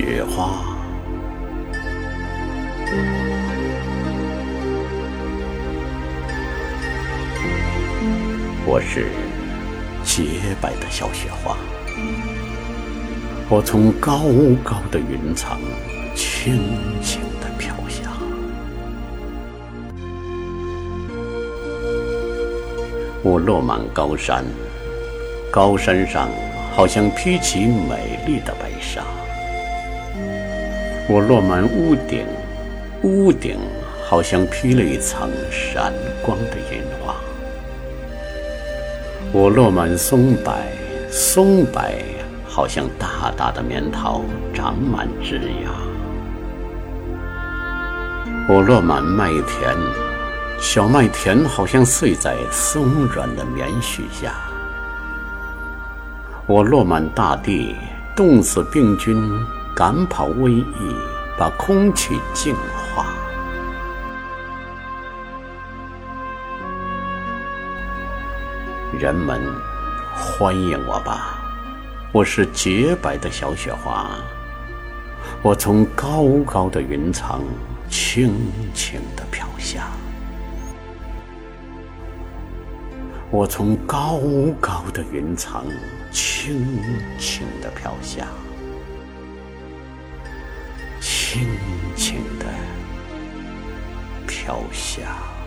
雪花。我是洁白的小雪花，我从高高的云层轻轻地飘下。我落满高山，高山上好像披起美丽的白纱。我落满屋顶，屋顶好像披了一层闪光的银花。我落满松柏，松柏好像大大的棉桃，长满枝桠。我落满麦田，小麦田好像睡在松软的棉絮下。我落满大地，冻死病菌，赶跑瘟疫，把空气净化。人们欢迎我吧，我是洁白的小雪花，我从高高的云层轻轻地飘下，我从高高的云层轻轻地飘下，轻轻地飘下。